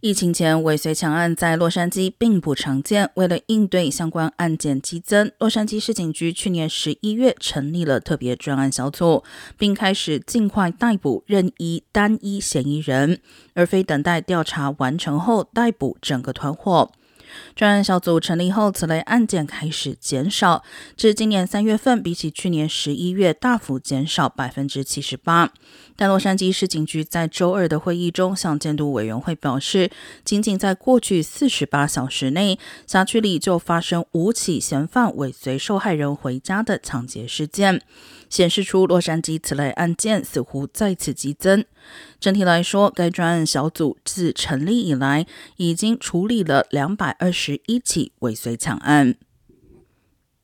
疫情前尾随抢案在洛杉矶并不常见。为了应对相关案件激增，洛杉矶市警局去年十一月成立了特别专案小组，并开始尽快逮捕任意单一嫌疑人，而非等待调查完成后逮捕整个团伙。专案小组成立后，此类案件开始减少，至今年三月份，比起去年十一月大幅减少百分之七十八。但洛杉矶市警局在周二的会议中向监督委员会表示，仅仅在过去四十八小时内，辖区里就发生五起嫌犯尾随受害人回家的抢劫事件，显示出洛杉矶此类案件似乎再次激增。整体来说，该专案小组自成立以来，已经处理了两百二十一起尾随抢案。